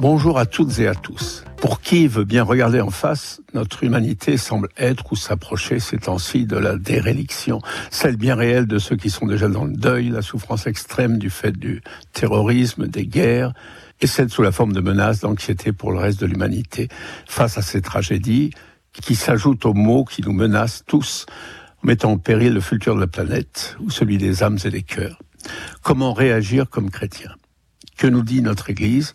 Bonjour à toutes et à tous. Pour qui veut bien regarder en face, notre humanité semble être ou s'approcher ces temps-ci de la déréliction, celle bien réelle de ceux qui sont déjà dans le deuil, la souffrance extrême du fait du terrorisme, des guerres, et celle sous la forme de menaces, d'anxiété pour le reste de l'humanité. Face à ces tragédies, qui s'ajoutent aux maux qui nous menacent tous, mettant en péril le futur de la planète ou celui des âmes et des cœurs. Comment réagir comme chrétien? Que nous dit notre Église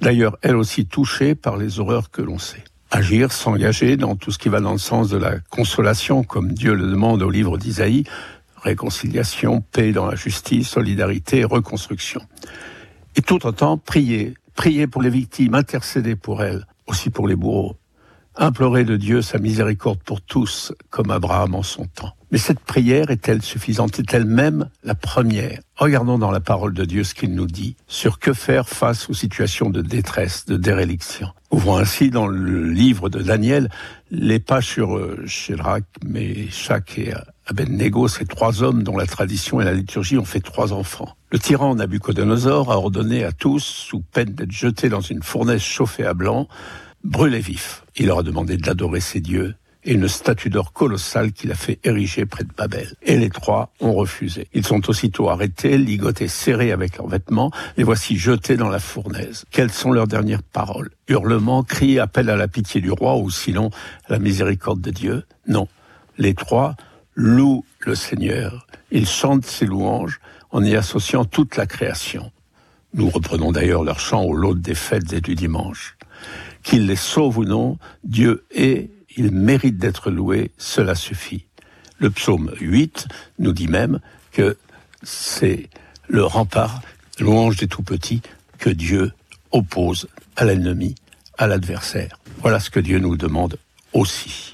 D'ailleurs, elle aussi touchée par les horreurs que l'on sait. Agir, s'engager dans tout ce qui va dans le sens de la consolation, comme Dieu le demande au livre d'Isaïe, réconciliation, paix dans la justice, solidarité, reconstruction. Et tout autant, prier, prier pour les victimes, intercéder pour elles, aussi pour les bourreaux, implorer de Dieu sa miséricorde pour tous, comme Abraham en son temps. Mais cette prière est-elle suffisante? Est-elle même la première? Regardons dans la parole de Dieu ce qu'il nous dit sur que faire face aux situations de détresse, de déréliction? Ouvrons ainsi dans le livre de Daniel les pas sur euh, Shadrach, Meshach et Abednego, ces trois hommes dont la tradition et la liturgie ont fait trois enfants. Le tyran Nabucodonosor a ordonné à tous, sous peine d'être jetés dans une fournaise chauffée à blanc, brûlé vif. Il leur a demandé d'adorer ses dieux et une statue d'or colossale qu'il a fait ériger près de Babel. Et les trois ont refusé. Ils sont aussitôt arrêtés, ligotés serrés avec leurs vêtements, et voici jetés dans la fournaise. Quelles sont leurs dernières paroles? Hurlements, cris, appel à la pitié du roi, ou sinon à la miséricorde de Dieu? Non. Les trois louent le Seigneur. Ils chantent ses louanges en y associant toute la création. Nous reprenons d'ailleurs leur chant au lot des fêtes et du dimanche qu'il les sauve ou non, Dieu est, il mérite d'être loué, cela suffit. Le psaume 8 nous dit même que c'est le rempart, louange des tout-petits, que Dieu oppose à l'ennemi, à l'adversaire. Voilà ce que Dieu nous demande aussi.